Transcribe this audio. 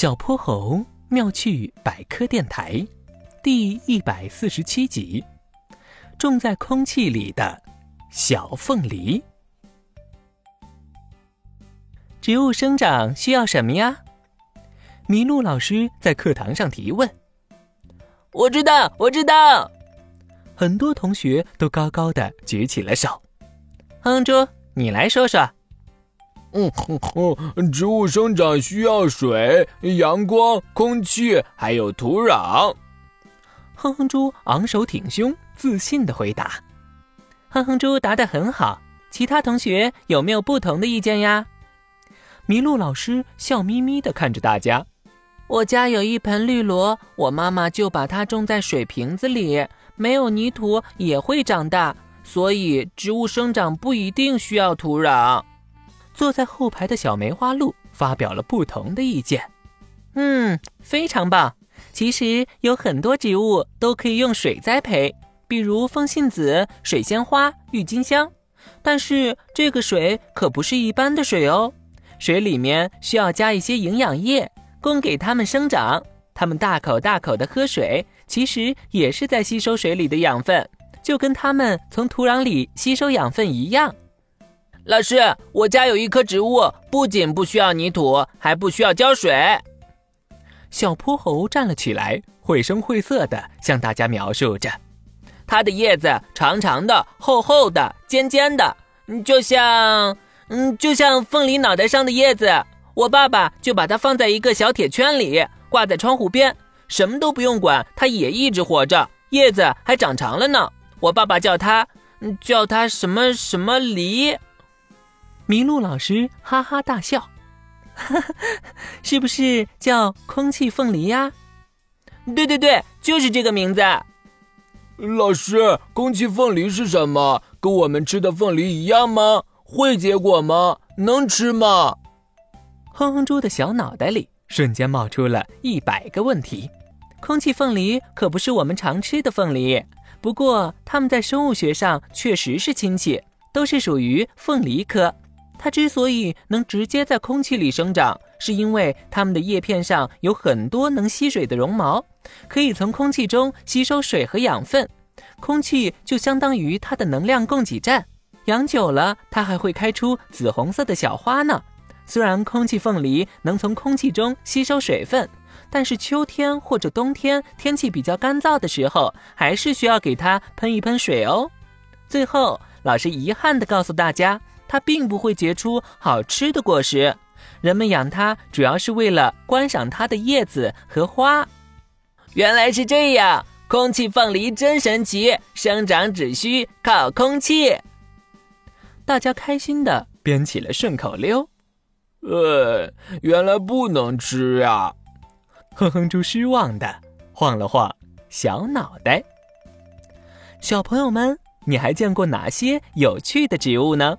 小泼猴妙趣百科电台，第一百四十七集：种在空气里的小凤梨。植物生长需要什么呀？麋鹿老师在课堂上提问。我知道，我知道。很多同学都高高的举起了手。哼哼猪，你来说说。嗯嗯，植物生长需要水、阳光、空气，还有土壤。哼哼猪昂首挺胸，自信的回答。哼哼猪答得很好，其他同学有没有不同的意见呀？麋鹿老师笑眯眯的看着大家。我家有一盆绿萝，我妈妈就把它种在水瓶子里，没有泥土也会长大，所以植物生长不一定需要土壤。坐在后排的小梅花鹿发表了不同的意见。嗯，非常棒。其实有很多植物都可以用水栽培，比如风信子、水仙花、郁金香。但是这个水可不是一般的水哦，水里面需要加一些营养液，供给它们生长。它们大口大口的喝水，其实也是在吸收水里的养分，就跟它们从土壤里吸收养分一样。老师，我家有一棵植物，不仅不需要泥土，还不需要浇水。小泼猴站了起来，绘声绘色地向大家描述着：它的叶子长长的、厚厚的、尖尖的，就像……嗯，就像凤梨脑袋上的叶子。我爸爸就把它放在一个小铁圈里，挂在窗户边，什么都不用管，它也一直活着，叶子还长长了呢。我爸爸叫它……叫它什么什么梨。麋鹿老师哈哈大笑，是不是叫空气凤梨呀？对对对，就是这个名字。老师，空气凤梨是什么？跟我们吃的凤梨一样吗？会结果吗？能吃吗？哼哼猪的小脑袋里瞬间冒出了一百个问题。空气凤梨可不是我们常吃的凤梨，不过它们在生物学上确实是亲戚，都是属于凤梨科。它之所以能直接在空气里生长，是因为它们的叶片上有很多能吸水的绒毛，可以从空气中吸收水和养分。空气就相当于它的能量供给站，养久了，它还会开出紫红色的小花呢。虽然空气凤梨能从空气中吸收水分，但是秋天或者冬天天气比较干燥的时候，还是需要给它喷一喷水哦。最后，老师遗憾地告诉大家。它并不会结出好吃的果实，人们养它主要是为了观赏它的叶子和花。原来是这样，空气凤梨真神奇，生长只需靠空气。大家开心的编起了顺口溜。呃，原来不能吃呀！哼哼猪失望的晃了晃小脑袋。小朋友们，你还见过哪些有趣的植物呢？